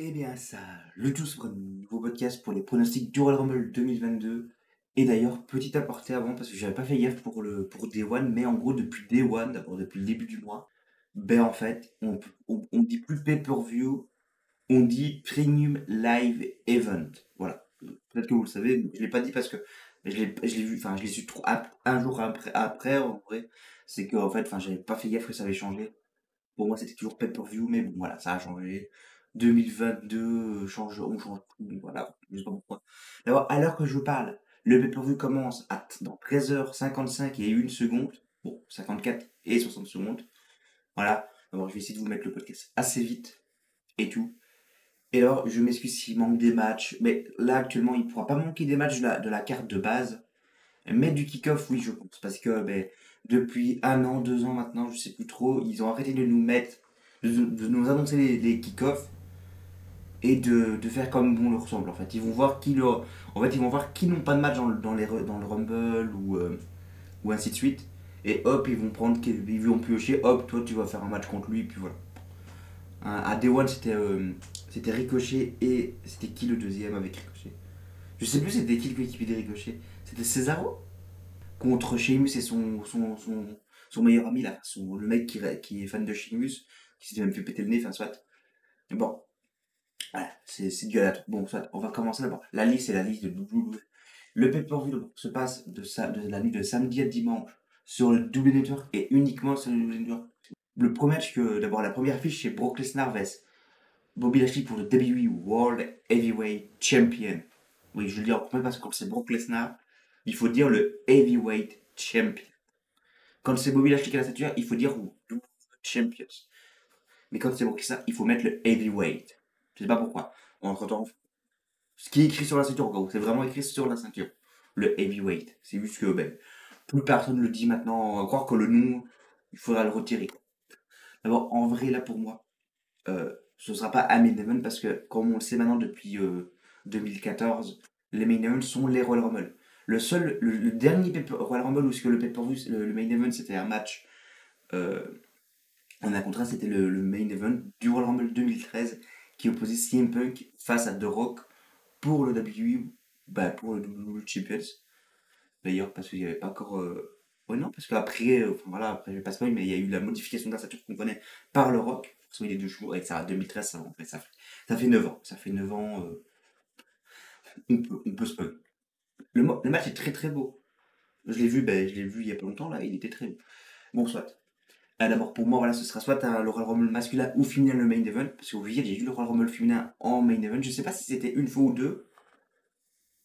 Eh bien ça, le tout pour un nouveau podcast pour les pronostics du Royal Rumble 2022. Et d'ailleurs, petit aparté avant, parce que j'avais pas fait hier pour, le, pour Day One, mais en gros depuis Day One, d'abord depuis le début du mois, ben en fait, on, on, dit plus pay-per-view, on dit Premium Live Event. Voilà. Peut-être que vous le savez, je l'ai pas dit parce que je l'ai, vu, enfin je l'ai su un jour après, après en vrai, c'est que en fait, enfin j'avais pas fait gaffe que ça avait changé. Pour moi c'était toujours pay-per-view, mais bon voilà, ça a changé. 2022, euh, change, on change tout, voilà, je sais pas pourquoi. D'abord, à l'heure que je vous parle, le pay-per-view commence à, dans 13h55 et 1 seconde, bon, 54 et 60 secondes. Voilà, d'abord je vais essayer de vous mettre le podcast assez vite et tout. Et alors, je m'excuse s'il manque des matchs, mais là actuellement, il ne pourra pas manquer des matchs de la, carte de base. Mais du kick-off, oui, je pense, parce que ben, depuis un an, deux ans maintenant, je sais plus trop, ils ont arrêté de nous mettre, de, nous annoncer les, les kick-offs et de, de, faire comme bon leur semble en fait. Ils vont voir qui leur, en fait ils vont voir qui n'ont pas de match dans, dans, dans le Rumble ou, euh, ou ainsi de suite. Et hop, ils vont prendre, ils vont piocher, hop, toi tu vas faire un match contre lui, puis voilà. À Day One, c'était euh, c'était Ricochet et c'était qui le deuxième avec Ricochet? Je sais plus c'était qui le coéquipier de Ricochet. C'était Cesaro? Contre Sheamus et son, son, son, meilleur ami là, le mec qui, qui est fan de Sheamus, qui s'est même fait péter le nez, enfin soit. Bon, voilà, c'est du à Bon, soit, on va commencer d'abord. La liste, c'est la liste de. Le pay-per-view se passe de, de la nuit de samedi à dimanche sur le double Network et uniquement sur le double Network. Le premier match que, d'abord, la première fiche, c'est Brock Lesnar vs Bobby Lashley pour le WWE World Heavyweight Champion. Oui, je le dis en premier parce que quand c'est Brock Lesnar, il faut dire le Heavyweight Champion. Quand c'est Bobby Lashley qui a la stature, il faut dire Champions. Mais quand c'est Brock Lesnar, il faut mettre le Heavyweight. Je sais pas pourquoi. Entre temps, ce qui est écrit sur la ceinture, c'est vraiment écrit sur la ceinture. Le heavyweight. C'est juste que ben, plus personne le dit maintenant. On va croire que le nom, il faudra le retirer. D'abord, en vrai, là pour moi, euh, ce ne sera pas un main event parce que, comme on le sait maintenant depuis 2014, euh, les main events sont les Royal Rumble. Le seul, le, dernier Royal Rumble où que le, le, le main event c'était un match euh, en un contrat, c'était le, le, main event du Royal Rumble 2013 qui opposait CM Punk face à The Rock pour le WWE, bah, pour le WWE Champions. D'ailleurs, parce qu'il n'y avait pas encore. Euh... Ouais, non, parce qu'après, euh, voilà, après, je vais pas mais il y a eu la modification de la qu'on connaît par le Rock. Forcément, il est deux jours, avec ça, 2013, ça, fait, ça, fait, ça fait 9 ans. Ça fait 9 ans. Euh... On peut, on peut. Le, match est très très beau. Je l'ai vu, ben, vu il y a pas longtemps, là, il était très beau. Bon, soit. Ah, d'abord, pour moi, voilà, ce sera soit le Royal Rumble masculin ou féminin le main event. Parce que j'ai vu le Royal Rumble féminin en main event. Je sais pas si c'était une fois ou deux.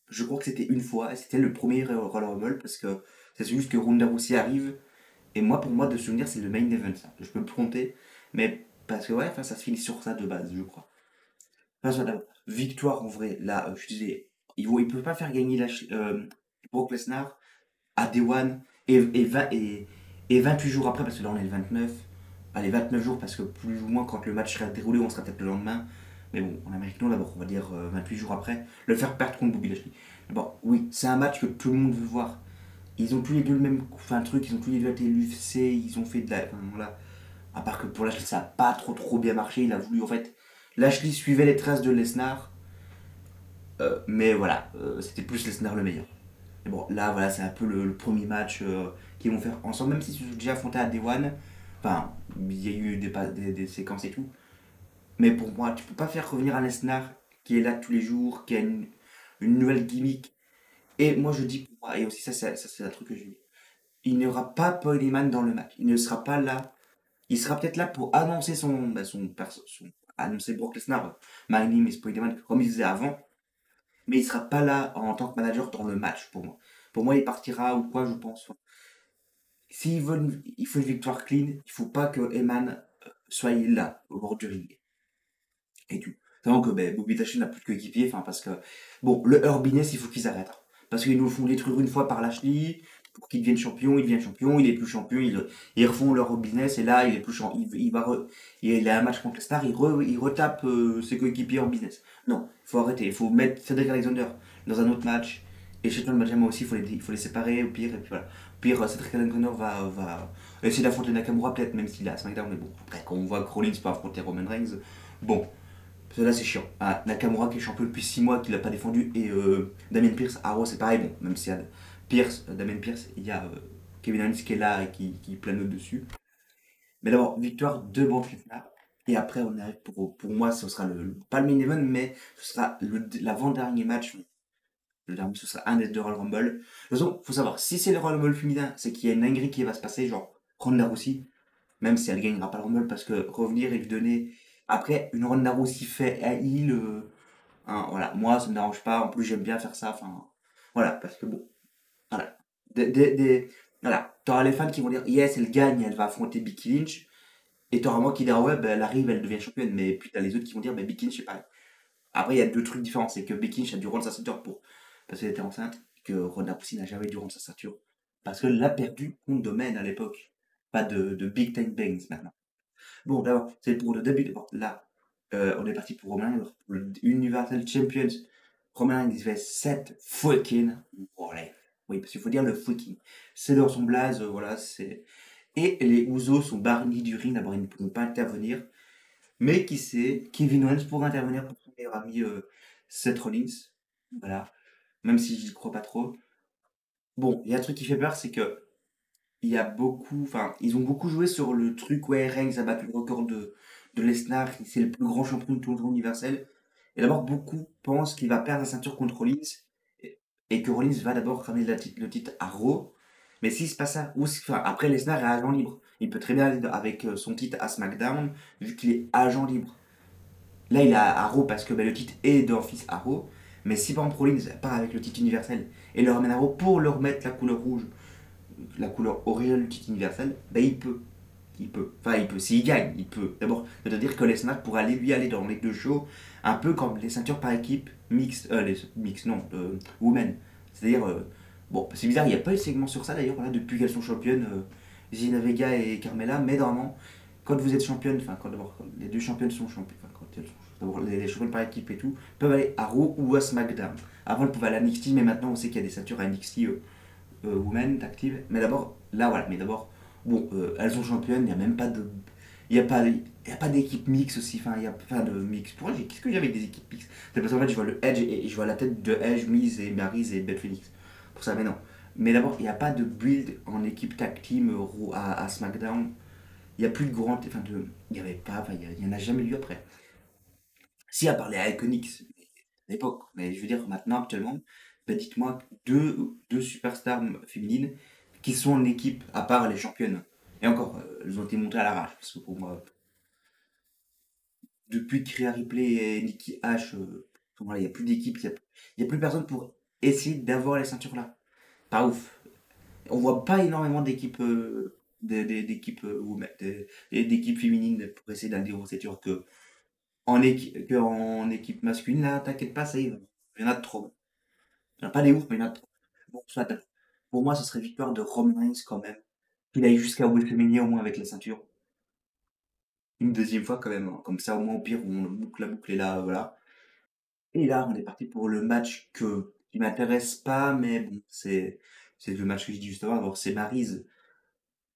Je crois que c'était une fois. C'était le premier Royal Rumble. Parce que c'est juste que Ronda Rousey arrive. Et moi, pour moi, de souvenir, c'est le main event. Ça. Je peux me tromper. Mais parce que, ouais, ça se finit sur ça de base, je crois. Victoire en vrai. Là, euh, je disais, il ne peut pas faire gagner la, euh, Brock Lesnar à Day One et, et et 28 jours après, parce que là on est le 29, allez 29 jours parce que plus ou moins quand le match sera déroulé, on sera peut-être le lendemain. Mais bon, en Amérique non, d'abord, on va dire 28 euh, jours après, le faire perdre contre Bobby Lashley. Bon, oui, c'est un match que tout le monde veut voir. Ils ont tous les deux le même enfin, truc, ils ont tous les deux été l'UFC, ils ont fait de la. À part que pour Lashley, ça n'a pas trop trop bien marché. Il a voulu, en fait. Lashley suivait les traces de Lesnar. Euh, mais voilà, euh, c'était plus Lesnar le meilleur. Mais bon, là, voilà, c'est un peu le, premier match qu'ils vont faire ensemble, même s'ils se sont déjà affrontés à Day One. Enfin, il y a eu des, des, des, séquences et tout. Mais pour moi, tu peux pas faire revenir un Lesnar qui est là tous les jours, qui a une, nouvelle gimmick. Et moi, je dis pour moi, et aussi ça, ça, c'est un truc que je dis. Il n'y aura pas Paul Heyman dans le match. Il ne sera pas là. Il sera peut-être là pour annoncer son, bah, son, son, annoncer Brock Lesnar, My name is Paul Heyman, comme il faisait avant mais il sera pas là en tant que manager dans le match pour moi. Pour moi, il partira ou quoi, je pense. S'il veut, il faut une victoire clean, il faut pas que Eman euh, soit là, au bord du ring. Et tout. C'est que ben, Bobby Lashley n'a plus de coéquipier, enfin, parce que, bon, le Urbiness, il faut qu'ils arrêtent. Parce qu'ils nous font détruire une fois par Lashley, pour qu'il devienne champion, il devient champion, il est plus champion, ils, refont leur business et là il est plus champion, il, va il a un match contre les stars, il, il retape euh, ses coéquipiers en business. Non, il faut arrêter, il faut mettre Cedric Alexander dans un autre match et Shelton Benjamin aussi, il faut les, il faut les séparer au pire et puis voilà. Pire, Cedric Alexander va, va essayer d'affronter Nakamura peut-être même s'il est à SmackDown, mais bon, après quand on voit que Rollins peut affronter Roman Reigns, bon, là, c'est chiant. Ah, Nakamura qui est champion depuis 6 mois, qui l'a pas défendu, et euh, Damien Pierce, à Raw, c'est pareil. Bon, même si a Pierce, euh, Damien Pierce, il y a euh, Kevin Owens qui est là et qui, qui planote dessus. Mais d'abord, victoire de Lesnar. Et après, on arrive pour, pour moi, ce sera le, pas le main event, mais ce sera l'avant-dernier match. Le dernier, ce sera un des deux Royal Rumble. De toute façon, faut savoir, si c'est le Royal Rumble féminin, c'est qu'il y a une dinguerie qui va se passer, genre Ronda Rousey, même si elle gagnera pas le Rumble, parce que revenir et lui donner. Après, une Ronda Rousey fait à il, euh, hein, voilà, moi ça me dérange pas, en plus j'aime bien faire ça, enfin, voilà, parce que bon, voilà. Des, voilà, t'auras les fans qui vont dire, yes, elle gagne, elle va affronter Becky Lynch, et t'auras moi qui dira, ouais, ben, elle arrive, elle devient championne, mais puis t'as les autres qui vont dire, ben, Becky Lynch, c'est pareil. Après, il y a deux trucs différents, c'est que Becky Lynch a dû rendre sa pour, parce qu'elle était enceinte, que Ronda Rousey n'a jamais dû rendre sa ceinture, parce qu'elle l'a perdu contre Domaine à l'époque, pas de, de Big Time Bangs maintenant. Bon, d'abord, c'est pour le début. Là, euh, on est parti pour pour le Universal Champions. Roman Reigns, il fait 7 fucking. Oui, parce qu'il faut dire le fucking. C'est dans son blaze, euh, voilà. Et les Usos sont barnis du ring, d'abord ils ne pourront pas intervenir. Mais qui sait, Kevin Owens pourra intervenir pour son meilleur ami euh, Seth Rollins. Voilà. Même si je n'y crois pas trop. Bon, il y a un truc qui fait peur, c'est que il y a beaucoup, enfin, ils ont beaucoup joué sur le truc, ouais, Reigns a battu le record de, de Lesnar, c'est le plus grand champion de tournoi universel. Et d'abord, beaucoup pensent qu'il va perdre la ceinture contre Rollins, et, que Rollins va d'abord ramener le titre à Raw. Mais s'il se passe ça, ou si- enfin, après Lesnar est agent libre, il peut très bien aller avec euh, son titre à SmackDown, vu qu'il est agent libre. Là, il est à Raw parce que ben, le titre est d'office à Raw. Mais si par exemple Rollins part avec le titre universel et le ramène à Raw pour leur mettre la couleur rouge, la couleur originale du titre universel, ben il peut. Il peut. Enfin, il peut. S'il gagne, il peut. D'abord, c'est-à-dire que Lesnar pourra aller lui aller dans les deux shows, un peu comme les ceintures par équipe mixtes, euh, les mix, non, euh, women. C'est-à-dire, euh, bon, c'est bizarre, il n'y a pas eu de segment sur ça d'ailleurs, depuis qu'elles sont championnes, euh, Zelina Vega et Carmela, mais normalement, quand vous êtes championne, enfin, quand d'abord, les deux championnes sont championnes, quand elles sont les, les championnes par équipe et tout, peuvent aller à Raw ou à SmackDown. Avant, elles pouvaient aller à NXT, mais maintenant, on sait qu'il y a des ceintures à NXT euh, euh, Women actives. Mais d'abord, là, voilà, mais d'abord, bon, euh, elles sont championnes, il n'y a même pas de. Il n'y a pas, y pas d'équipe mix aussi, enfin, il n'y a pas de mix. Pourquoi Qu'est-ce que j'ai avec des équipes mix? C'est parce qu'en fait, je vois le Edge et, je vois la tête de Edge, Miz et Maryse et Beth Phoenix. Pour ça, mais non. Mais d'abord, il n'y a pas de build en équipe tag team à, SmackDown. Il n'y a plus de grand. Enfin, de, il n'y avait pas, il n'y en a jamais eu après. Si, à part les Iconics, à l'époque, mais je veux dire, maintenant, actuellement, ben, dites-moi deux, superstars féminines qui sont en équipe, à part les championnes. Et encore, euh, elles ont été montées à l'arrache, parce que pour moi, depuis que Ripley et Nikki H, euh, il n'y a plus d'équipe, il n'y a, plus personne pour essayer d'avoir les ceintures là. Pas ouf. On voit pas énormément d'équipes euh, d'équipes féminines pour essayer d'aller aux ceintures que en, équipe, que en équipe masculine, là, t'inquiète pas, ça y est, il y en a de trop. Il n'y en a pas des ouf, mais il y en a de trop. Bon, soit, pour moi, ce serait victoire de Roman quand même. Qu'il aille jusqu'à WrestleMania au moins avec la ceinture. Une deuxième fois quand même. hein. Comme ça, au moins, au pire, on boucle la boucle et là, voilà. Et là, on est parti pour le match que, qui m'intéresse pas, mais bon, c'est, c'est le match que j'ai dit juste avant. C'est Maryse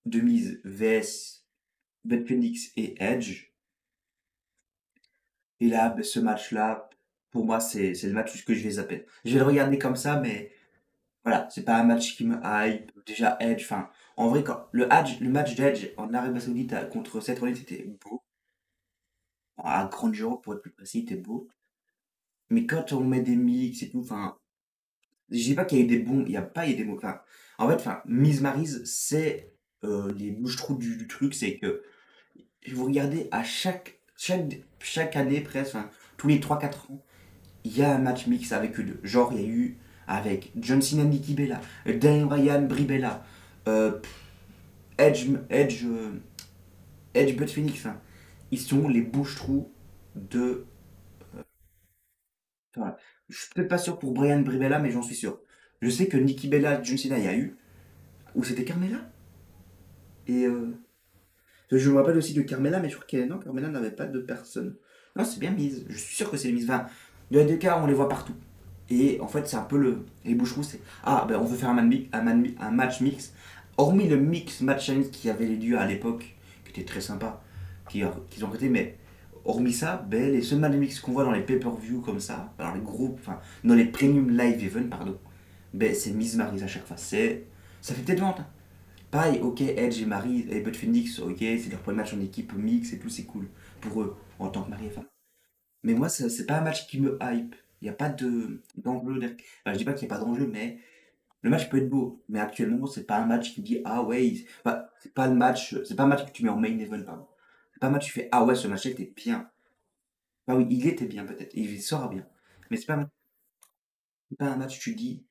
de mise vs Beth Phoenix et Edge. Et là, ben, ce match-là, pour moi, c'est, le match que je vais zapper. Je vais le regarder comme ça, mais voilà, c'est pas un match qui me hype. Déjà, Edge, enfin, en vrai, quand le, Edge, le match d'Edge en Arabie Saoudite contre Seth Rollins, c'était beau. À grande jour, pour être plus précis, c'était beau. Mais quand on met des mix et tout, enfin, je dis pas qu'il y a eu des bons, il y a pas eu des bons. Enfin, en fait, enfin, Miss Maryse, c'est euh, les bouches-trous du truc, c'est que vous regardez à chaque, chaque, chaque année presque, enfin, tous les 3-4 ans, il y a un match mix avec eux deux. Genre, il y a eu avec John Cena, Nikki Bella, euh, Daniel Bryan, Brie Bella, euh, Edge, Edge, euh, Edge, Bud Phoenix. hein. Ils sont les bouches-trous de. Voilà. Je suis pas sûr pour Brian Brie Bella, mais j'en suis sûr. Je sais que Nikki Bella, John Cena, il y a eu. Ou c'était Carmela Et. Je me rappelle aussi de Carmela, mais je crois que non, Carmela n'avait pas de personne. Non, c'est bien mise. Je suis sûr que c'est mise. Enfin, de cas, on les voit partout. Et en fait, c'est un peu le. Les boucherous, c'est. Ah, ben on veut faire un, match mix. Hormis le mix match challenge qui avait les lieux à l'époque, qui était très sympa, qui, qu'ils ont arrêté, mais hormis ça, ben, les seuls matchs mix qu'on voit dans les pay-per-view comme ça, dans les groupes, enfin, dans les premium live events, pardon, ben, c'est Miss Maryse à chaque fois. C'est, ça fait peut-être vente. Pareil, ok, Edge et Marie et Bud Phoenix, ok, c'est leur premier match en équipe mix et tout, c'est cool pour eux en tant que mari et femme. Mais moi, c'est pas un match qui me hype. Il n'y a pas de d'enjeu. Enfin, je dis pas qu'il n'y a pas d'enjeu, mais le match peut être beau. Mais actuellement, c'est pas un match qui dit ah ouais, c'est pas le match, c'est pas un match que tu mets en main event, pardon. C'est pas un match qui fait ah ouais, ce match était bien. Bah oui, il était bien peut-être, il sera bien. Mais c'est pas, pas un match tu dis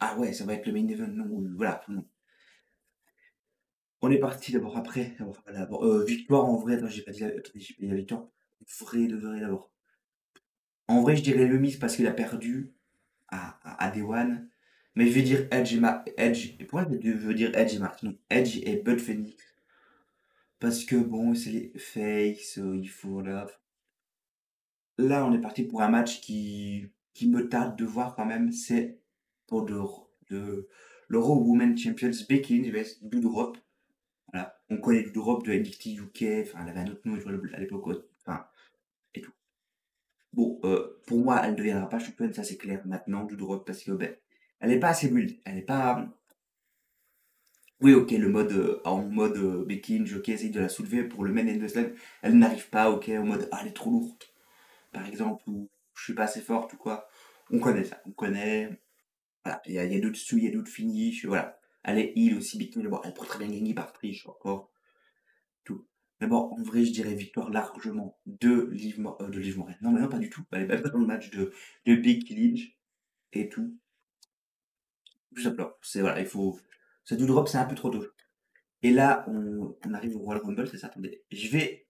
ah ouais, ça va être le main event. Non, voilà. On est parti d'abord après. Euh, victoire en vrai, j'ai pas dit la, j'ai pas dit victoire. Vrai de vrai d'abord. En vrai, je dirais le Miss parce qu'il a perdu à, à, à One. Mais je vais dire Edge et Ma Edge. Pourquoi je veux dire Edge et Mark Non, Edge et Bud Phoenix. Parce que bon, c'est les fakes, euh, il faut là. Là, on est parti pour un match qui, qui me tarde de voir quand même. C'est pour de, de l'Euro Women Champions Becky Lynch Doudrop. Voilà. On connaît Doudrop de NXT UK, enfin, elle avait un autre nom à l'époque, enfin, et tout. Bon, euh, pour moi, elle ne deviendra pas championne, ça c'est clair maintenant, Doudrop, parce que, ben, elle n'est pas assez build, elle n'est pas. Oui, ok, le mode euh, en mode euh, Becky ok, essaye de la soulever pour le main de slam, elle n'arrive pas, ok, en mode ah, elle est trop lourde, par exemple, ou je suis pas assez forte ou quoi. On connaît ça, on connaît. Voilà, il y a, y a d'autres sous, il y a d'autres finishes, voilà. Elle est heal aussi, Becky bon, elle pourrait très bien gagner par triche encore. Tout. Mais bon, en vrai, je dirais victoire largement de Liv, euh, de Liv. Non, mais non, pas du tout. Elle est pas dans le match de, de Becky Lynch et tout. Tout simplement. C'est voilà, il faut. Ça do drop, c'est un peu trop tôt. Et là, on, arrive au Royal Rumble, c'est ça. Attendez, je vais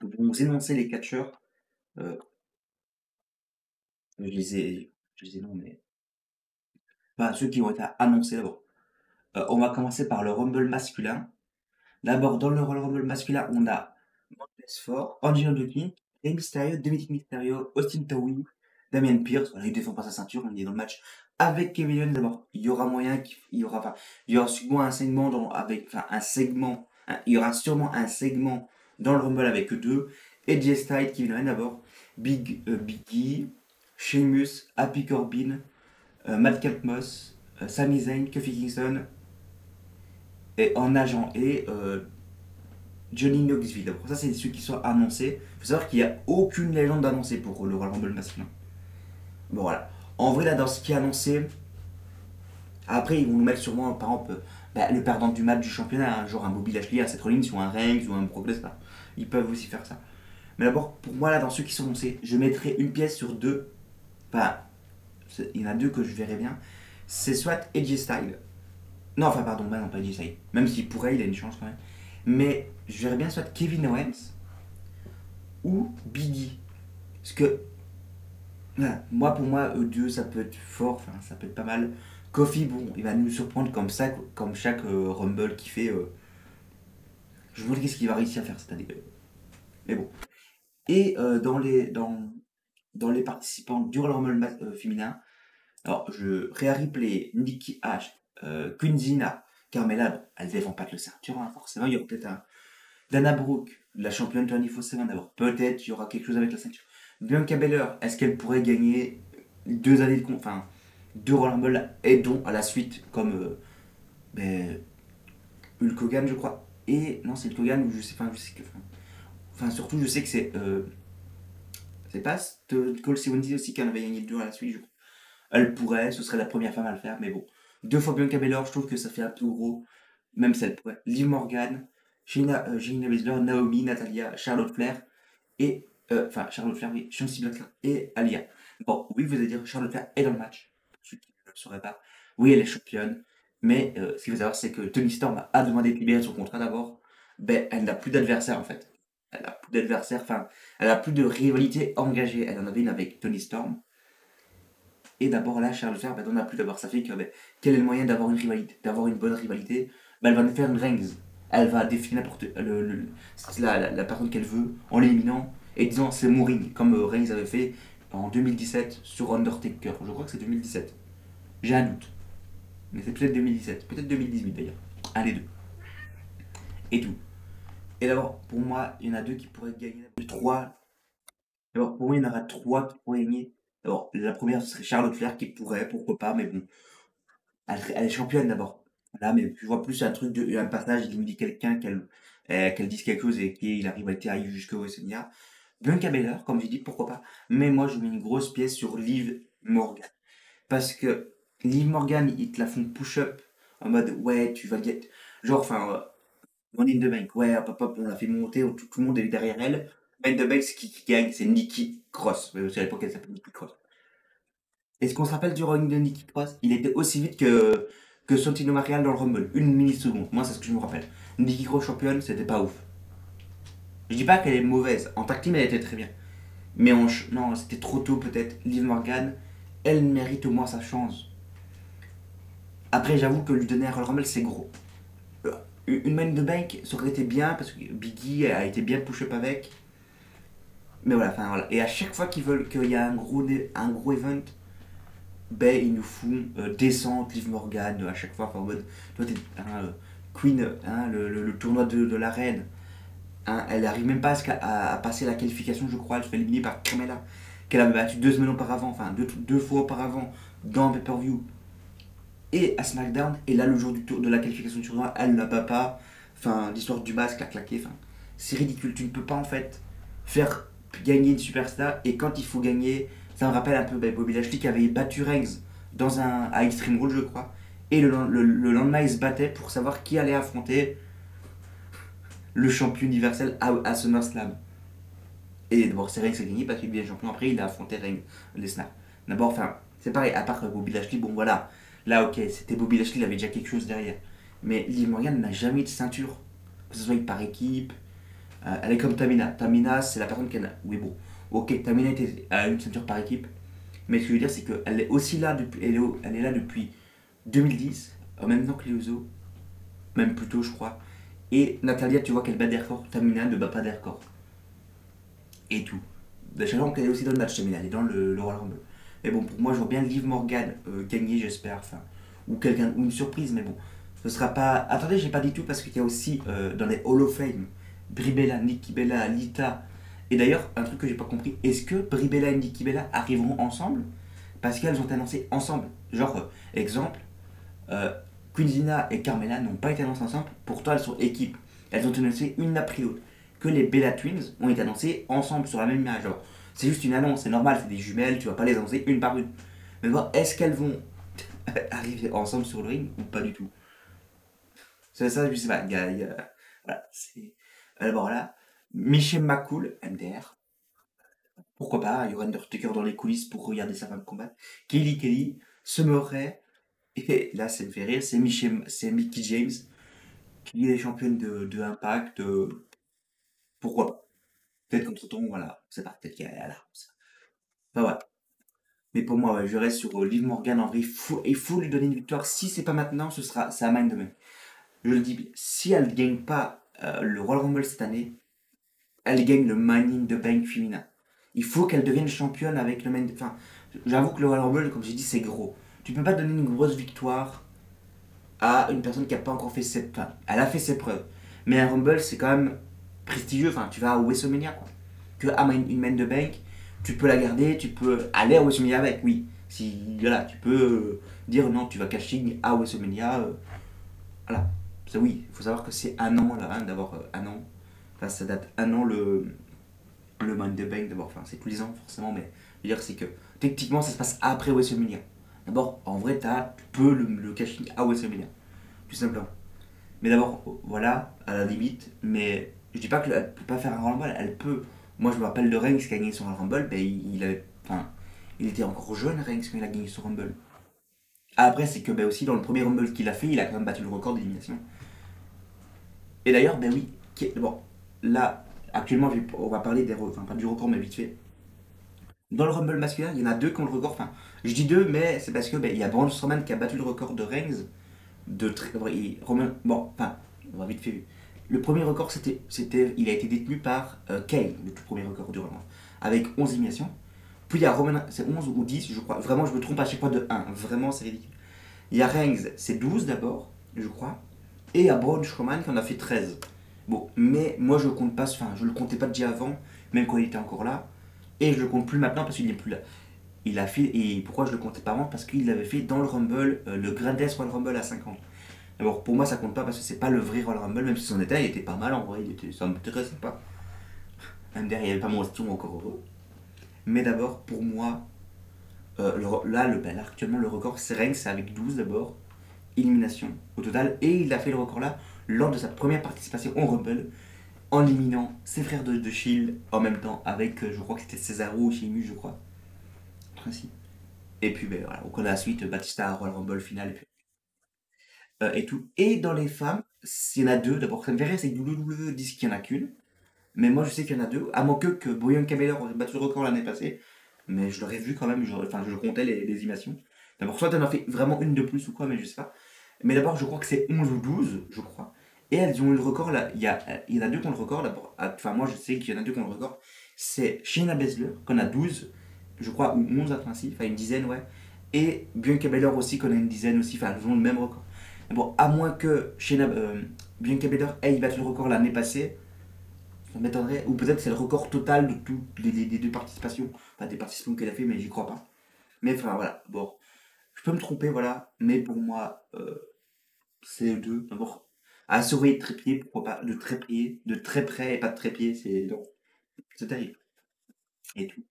vous énoncer les catcheurs. Euh, je les ai, je les non, mais enfin, ceux qui ont été annoncés d'abord. Euh, on va commencer par le Rumble masculin. D'abord, dans le Rumble masculin, on a Montez Ford, Angelo Dukin, Rey Mysterio, Dominic Mysterio, Austin Theory, Damien Pierce. Voilà, il défend pas sa ceinture, on est dans le match avec Kevin Owens d'abord. Il y aura moyen qu'il y aura, il y aura sûrement un segment dans, avec, enfin, un segment, il y aura sûrement un segment dans le Rumble avec eux deux. Edge Styles, Kevin Owens d'abord, Big, euh, Biggie, Sheamus, Happy Corbin, euh, Matt Moss, euh, Sami Zayn, Kofi Kingston, et en agent et Johnny Knoxville. ça, c'est ceux qui sont annoncés. Il faut savoir qu'il n'y a aucune légende annoncée pour le Royal Rumble masculin. Bon, voilà. En vrai, là, dans ce qui est annoncé, après, ils vont nous mettre sûrement, par exemple, bah, le perdant du match du championnat, hein, genre un Bobby Lashley, un Seth Rollins ou un Reigns ou un Brock Lesnar. Ils peuvent aussi faire ça. Mais d'abord, pour moi, là, dans ceux qui sont annoncés, je mettrai une pièce sur deux. Enfin, il y en a deux que je verrai bien. C'est soit Edge Style. Non, enfin, pardon, bah non, pas Edge Style. Même s'il pourrait, il a une chance quand même. Mais je verrais bien soit Kevin Owens ou Biggie. Parce que moi, pour moi, eux ça peut être fort, enfin, ça peut être pas mal. Kofi, bon, il va nous surprendre comme ça, comme chaque euh, Rumble qui fait. Euh, je me qu'est-ce qu'il va réussir à faire cette année. Mais bon. Et euh, dans, les, dans, dans les participants du Rumble féminin, alors je réarriplay Nikki H, Kunzina, Carmela, elle défend pas le ceinture, hein, forcément. Il y aura peut-être un. Dana Brooke, la championne 24-7 d'abord. Peut-être il y aura quelque chose avec la ceinture. Bianca Belair, est-ce qu'elle pourrait gagner deux années de enfin deux Royal Rumble et dont à la suite comme euh, ben, Hulk Hogan je crois? Et non c'est Hulk Hogan ou je sais pas je sais que enfin, surtout je sais que c'est euh, c'est pas Cole dit aussi qu'elle avait gagné deux à la suite je crois. elle pourrait ce serait la première femme à le faire mais bon deux fois Bianca Belair je trouve que ça fait un peu gros même si elle pourrait Liv Morgan Gina, euh, Naomi Natalia Charlotte Flair et euh, enfin, Charlotte Flair, oui, Blackler et Alia. Bon, oui, vous allez dire Charlotte Flair est dans le match. Pour ceux qui ne le sauraient pas. Oui, elle est championne. Mais euh, ce qu'il faut savoir, c'est que Tony Storm a demandé de libérer son contrat d'abord. Ben, elle n'a plus d'adversaire en fait. Elle n'a plus d'adversaire, enfin, elle n'a plus de rivalité engagée. Elle en avait une avec Tony Storm. Et d'abord là, Flair, ben, on n'a plus d'abord. Ça fait que ben, quel est le moyen d'avoir une rivalité, d'avoir une bonne rivalité? Ben, Elle va nous faire une rings. Elle va définir le, la, la personne qu'elle veut en l'éliminant et disant c'est Mouring, comme euh, Reigns avait fait en 2017 sur Undertaker. Je crois que c'est 2017. J'ai un doute. Mais c'est peut-être 2017, peut-être 2018 d'ailleurs. Un des deux. Et tout. Et d'abord, pour moi, il y en a deux qui pourraient gagner. Trois, Alors, pour moi, il y en aura trois qui pourraient gagner. Alors, la première, ce serait Charlotte Flair qui pourrait, pourquoi pas, mais bon. Elle, est championne d'abord. Voilà, mais je vois plus un truc de, un passage, il me dit quelqu'un qu'elle, euh, qu'elle dise quelque chose et qu'il arrive à être arrive jusqu'au WrestleMania. Bianca Belair, comme j'ai dit, pourquoi pas. Mais moi, je mets une grosse pièce sur Liv Morgan. Parce que Liv Morgan, ils te la font push-up en mode, ouais, tu vas get. Genre, enfin, euh, Money in the ouais, hop, hop, on l'a fait monter, tout le monde est derrière elle. In the Bank, c'est qui, qui gagne, c'est Nikki Cross. Mais à l'époque, elle s'appelle Nikki Cross. Est-ce qu'on se rappelle du running de Nikki Cross? Il était aussi vite que, que Santino Marial dans le Rumble, une milliseconde. Moi, c'est ce que je me rappelle. Nikki Cross championne, c'était pas ouf. Je dis pas qu'elle est mauvaise. En tag team, elle était très bien. Mais ch- non, c'était trop tôt peut-être. Liv Morgan, elle mérite au moins sa chance. Après, j'avoue que lui donner un Rumble, c'est gros. Euh, Une main de bank, ça aurait été bien parce que Biggie a été bien push-up avec. Mais voilà. Et à chaque fois qu'ils veulent qu'il y a un gros, un gros event, ben ils nous font euh, descente, Liv Morgan, euh, à chaque fois. En mode, hein, euh, Queen, hein, le, le- tournoi de, de la reine. Hein, elle arrive même pas à, à- passer la qualification, je crois. Elle se fait éliminer par Carmella, qu'elle avait battu deux semaines auparavant, enfin deux, deux fois auparavant, dans Pay Per View. Et à SmackDown, et là, le jour du tour, de la qualification du tournoi, elle ne la pas. Enfin, l'histoire du masque a claqué. C'est ridicule. Tu ne peux pas, en fait, faire gagner une superstar. Et quand il faut gagner, ça me rappelle un peu ben, Bobby Lashley qui avait battu Reigns dans un, à Extreme Rules, je crois. Et le, le, le lendemain, il se battait pour savoir qui allait affronter le champion universel à, SummerSlam. Et d'abord, c'est Reigns qui a gagné parce qu'il devient champion. Après, il a affronté Reigns, Lesnar. D'abord, enfin, c'est pareil, à part Bobby Lashley, bon voilà. Là, ok, c'était Bobby Lashley, il avait déjà quelque chose derrière. Mais Liv Morgan n'a jamais de ceinture. Que ce soit par équipe. Euh, elle est comme Tamina. Tamina, c'est la personne qui a. Oui, bon. Ok, Tamina était, a une ceinture par équipe. Mais ce que je veux dire, c'est qu'elle est aussi là depuis. Elle est, là depuis 2010, en même temps que les Usos. Même plus tôt, je crois. Et Natalia, tu vois qu'elle bat des records. Tamina ne bat pas des records. Et tout. Sachant qu'elle est aussi dans le match, Tamina. Elle est dans le, le Royal Rumble. Mais bon, pour moi, je vois bien Liv Morgan euh, gagner, j'espère. Ou quelqu'un, ou une surprise, mais bon. Ce sera pas. Attendez, j'ai pas dit tout parce qu'il y a aussi euh, dans les Hall of Fame Brie Bella, Nikki Bella, Lita. Et d'ailleurs, un truc que j'ai pas compris, est-ce que Brie Bella et Nikki Bella arriveront ensemble Parce qu'elles ont annoncé ensemble? Genre, euh, exemple, euh, Queen Zina et Carmella n'ont pas été annoncées ensemble, pourtant elles sont équipe. Elles ont été annoncées une après l'autre. Que les Bella Twins ont été annoncées ensemble sur la même image. Genre, c'est juste une annonce, c'est normal, c'est des jumelles, tu vas pas les annoncer une par une. Mais bon, est-ce qu'elles vont arriver ensemble sur le ring ou pas du tout? C'est ça, je sais pas. Y voilà, c'est. Alors voilà, Michel McCool, MDR. Pourquoi pas, y aura Undertaker dans les coulisses pour regarder sa femme combattre. Kelly Kelly se meurrait. Et là, ça me fait rire, c'est c'est Mickey James qui est championne de, de Impact. euh, pourquoi pas Peut-être ton, voilà, c'est pas, peut-être qu'elle est là. ça. Enfin voilà. Mais pour moi, je reste sur euh, Liv Morgan. En il faut, lui donner une victoire. Si c'est pas maintenant, ce sera c'est à Mind demain. Je le dis, si elle ne gagne pas euh, le Royal Rumble cette année, elle gagne le in the Bank féminin. Il faut qu'elle devienne championne avec le Money Enfin, j'avoue que le Royal Rumble, comme j'ai dit, c'est gros. Tu peux pas donner une grosse victoire à une personne qui n'a pas encore fait ses... Enfin, elle a fait ses preuves. Mais un Rumble, c'est quand même prestigieux. Enfin, tu vas à WrestleMania, quoi. Que à Main- une main de bank, tu peux la garder, tu peux aller à WrestleMania avec, oui. Si, voilà, tu peux euh, dire non, tu vas cashing à WrestleMania. euh, voilà. Oui, il faut savoir que c'est un an, là, hein, d'avoir euh, un an. Enfin, ça date un an le, le the Bank, d'abord. Enfin, c'est tous les ans, forcément, mais je veux dire, c'est que techniquement, ça se passe après WrestleMania. D'abord, en vrai, t'as- tu le, le cashing à WrestleMania. Tout simplement. Mais d'abord, voilà, à la limite, mais je dis pas qu'elle ne peut pas faire un Rumble, elle peut. Moi, je me rappelle de Reigns qui a gagné son Rumble, ben, il, il avait, enfin, il était encore jeune, Reigns, quand il a gagné son Rumble. Après, c'est que ben, aussi, dans le premier Rumble qu'il a fait, il a quand même battu le record d'élimination. Et d'ailleurs, ben oui, bon, là, actuellement, on va parler des, enfin, pas du record, mais vite fait. Dans le Rumble masculin, il y en a deux qui ont le record. Enfin, je dis deux, mais c'est parce que ben, y a Braun Strowman qui a battu le record de Reigns. De et Roman, bon, enfin, on va vite fait. Le premier record, c'était, il a été détenu par euh, le tout premier record du Rumble, avec 11 éliminations. Puis il y a Roman, c'est 11 ou 10, je crois. Vraiment, je me trompe à chaque fois de 1. Vraiment, c'est ridicule. Il y a Reigns, c'est 12 d'abord, je crois. Et Braun Strowman qui en a fait 13. Bon, mais moi je compte pas, enfin, je le comptais pas déjà avant, même quand il était encore là. Et je le compte plus maintenant parce qu'il n'est plus là. Il a fait, et pourquoi je le comptais pas avant? Parce qu'il l'avait fait dans le Rumble, euh, le Greatest Royal Rumble à 5 ans. Pour moi, ça compte pas parce que c'est pas le vrai Royal Rumble, même si son état il était pas mal en vrai, il était, ça m'intéressait pas. Même derrière, il n'y avait pas mon style encore heureux. Mais d'abord, pour moi, euh, ben, là, actuellement, le record, c'est Reigns, c'est avec 12 d'abord, éliminations au total. Et il a fait le record là lors de sa première participation au Rumble, en éliminant ses frères de, de Shield en même temps, avec, euh, je crois que c'était Cesaro ou Sheamus, je crois. Ainsi. Et puis, ben, voilà, on connaît la suite, Batista, Royal Rumble final, et euh, tout. Et dans les femmes, s'il y en a deux, d'abord, ça me fait c'est que WWE disent qu'il n'y en a qu'une. Mais moi, je sais qu'il y en a deux. À moins que, que Bianca Belair aurait battu le record l'année passée. Mais je l'aurais vu quand même, je, enfin, je comptais les, les. D'abord, soit elle en a fait vraiment une de plus ou quoi, mais je sais pas. Mais d'abord, je crois que c'est 11 ou 12, je crois. Et elles ont eu le record là. Il y, a, il y en a deux qui ont le record. Ah, Enfin, moi, je sais qu'il y en a deux qui ont le record. C'est Shayna Baszler, qu'on a 12, je crois, ou 11 à principe, enfin une dizaine, ouais. Et Bianca Belair aussi, qu'on a une dizaine aussi, enfin, elles ont le même record. Bon, à moins que Shayna, euh, Bianca Belair ait battu le record l'année passée, ça m'étonnerait. Ou peut-être c'est le record total de toutes les- les deux participations. Enfin, des participations qu'elle a fait, mais j'y crois pas. Mais enfin, voilà. Bon, je peux me tromper, voilà. Mais pour moi, euh, c'est eux deux. D'abord, à surveiller de trépied, pourquoi pas. De trépied, de très près et pas de trépied, c'est. Non. C'est terrible. Et tout.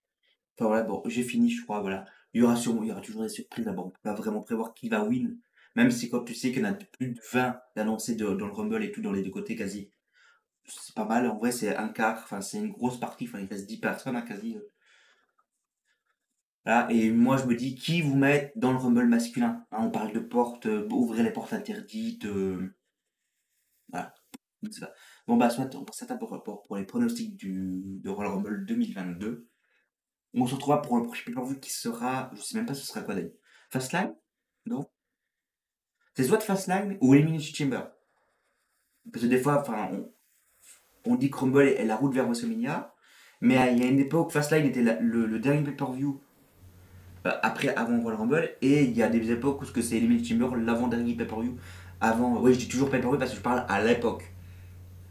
Enfin voilà, bon, j'ai fini, je crois, voilà. Il y aura sûrement, il y aura toujours des surprises d'abord. On peut pas vraiment prévoir qui va win. Même si quand tu sais qu'il y en a plus de 20 d'annoncés dans le Rumble et tout, dans les deux côtés quasi. C'est pas mal, en vrai, c'est un quart, enfin, c'est une grosse partie, enfin, il reste 10 personnes, hein, quasi. euh. Et moi, je me dis, qui vous met dans le Rumble masculin? Hein, On parle de portes, euh, ouvrir les portes interdites, euh, voilà. Bon, bah, soit, on à pour, les pronostics du, de Royal Rumble 2022. On se retrouvera pour le prochain pay-per-view qui sera, je sais même pas ce sera quoi d'ailleurs. Fastlane Non? C'est soit Fastlane ou Elimination Chamber. Parce que des fois, on, dit que Rumble est la route vers WrestleMania, mais il y a une époque, Fastlane était le, le dernier pay-per-view après, avant Royal Rumble, et il y a des époques où ce que c'est Elimination Chamber, l'avant-dernier pay-per-view, avant, oui, je dis toujours pay-per-view parce que je parle à l'époque.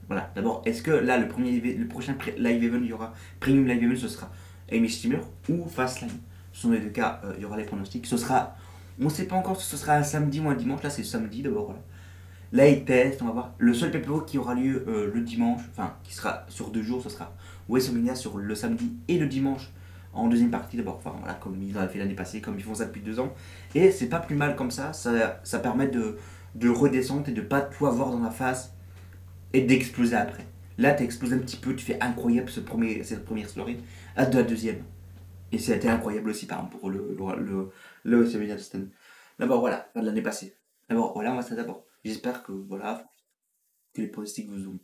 Voilà, d'abord, est-ce que là, le, premier, le prochain live event, il y aura, premium live event, ce sera Elimination Chamber ou Fastlane? Ce sont les deux cas, euh, il y aura les pronostics. Ce sera, on ne sait pas encore si ce sera un samedi ou un dimanche, là c'est samedi d'abord, voilà. Là, ils testent, on va voir. Le seul PPO qui aura lieu euh, le dimanche, enfin, qui sera sur deux jours, ce sera WrestleMania sur le samedi et le dimanche en deuxième partie d'abord. Voilà, comme ils l'avaient fait l'année passée, comme ils font ça depuis deux ans. Et c'est pas plus mal comme ça, ça, ça permet de, de redescendre et de pas tout avoir dans la face et d'exploser après. Là, tu exploses un petit peu, tu fais incroyable ce premier, cette première soirée, à de la deuxième. Et c'était incroyable aussi, par exemple, pour le, le, le. D'abord, voilà, de l'année passée. D'abord, voilà, on va ça d'abord. J'espère que, voilà, que les pronostics vous ont.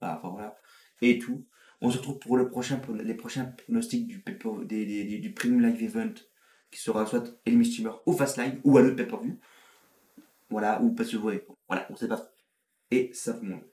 Enfin, voilà. Et tout. On se retrouve pour les prochains pronostics du, Premium Live Event, qui sera soit Elimination Chamber ou Fast Live, ou à l'autre pay-per-view. Voilà, ou parce que, ouais, voilà, on sait pas. Et ça, le monde.